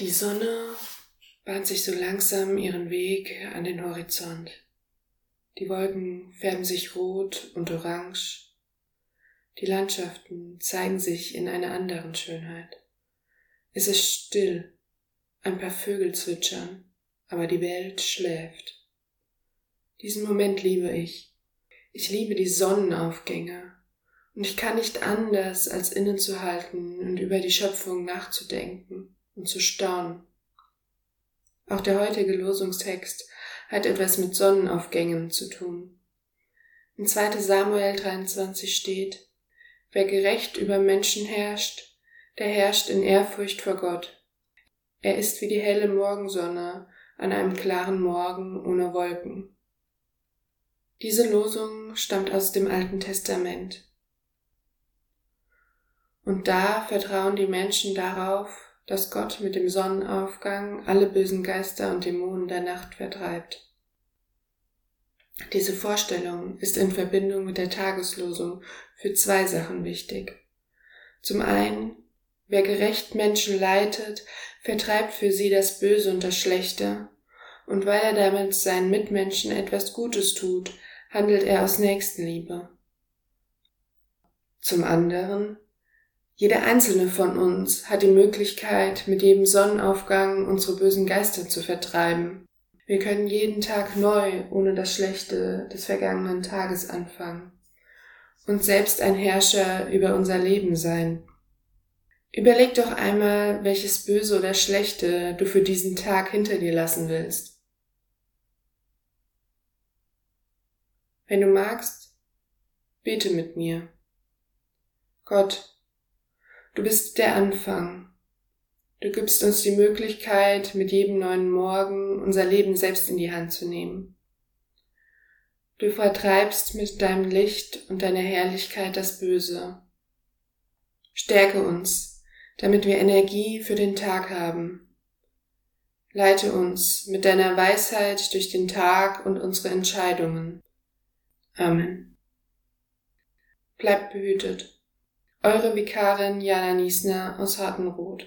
Die Sonne bahnt sich so langsam ihren Weg an den Horizont. Die Wolken färben sich rot und orange. Die Landschaften zeigen sich in einer anderen Schönheit. Es ist still, ein paar Vögel zwitschern, aber die Welt schläft. Diesen Moment liebe ich. Ich liebe die Sonnenaufgänge, und ich kann nicht anders, als innezuhalten und über die Schöpfung nachzudenken und zu staunen. Auch der heutige Losungstext hat etwas mit Sonnenaufgängen zu tun. In 2. Samuel 23 steht, Wer gerecht über Menschen herrscht, der herrscht in Ehrfurcht vor Gott. Er ist wie die helle Morgensonne an einem klaren Morgen ohne Wolken. Diese Losung stammt aus dem Alten Testament. Und da vertrauen die Menschen darauf, dass Gott mit dem Sonnenaufgang alle bösen Geister und Dämonen der Nacht vertreibt. Diese Vorstellung ist in Verbindung mit der Tageslosung für zwei Sachen wichtig. Zum einen, wer gerecht Menschen leitet, vertreibt für sie das Böse und das Schlechte, und weil er damit seinen Mitmenschen etwas Gutes tut, handelt er aus Nächstenliebe. Zum anderen, jeder einzelne von uns hat die Möglichkeit, mit jedem Sonnenaufgang unsere bösen Geister zu vertreiben. Wir können jeden Tag neu ohne das Schlechte des vergangenen Tages anfangen und selbst ein Herrscher über unser Leben sein. Überleg doch einmal, welches Böse oder Schlechte du für diesen Tag hinter dir lassen willst. Wenn du magst, bete mit mir. Gott, Du bist der Anfang. Du gibst uns die Möglichkeit, mit jedem neuen Morgen unser Leben selbst in die Hand zu nehmen. Du vertreibst mit deinem Licht und deiner Herrlichkeit das Böse. Stärke uns, damit wir Energie für den Tag haben. Leite uns mit deiner Weisheit durch den Tag und unsere Entscheidungen. Amen. Bleibt behütet. Eure Vikarin Jana Niesner aus Hartenroth.